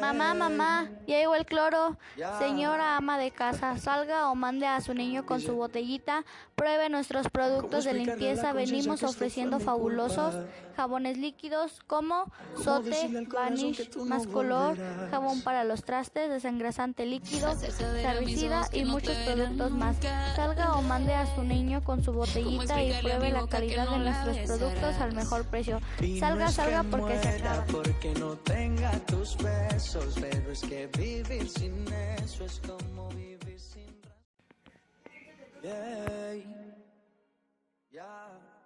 Mamá, mamá, ya llegó el cloro. Señora ama de casa, salga o mande a su niño con su botellita. Pruebe nuestros productos de limpieza. Venimos ofreciendo fabulosos jabones líquidos como Sote, Vanish, Más Color, jabón para los trastes, desengrasante líquido, cervicida y muchos productos más. Salga o mande a su niño con su botellita y pruebe la calidad de nuestros productos al mejor precio. Salga, salga porque se acaba. Pero es que vivir sin eso es como vivir sin... Yeah. Yeah.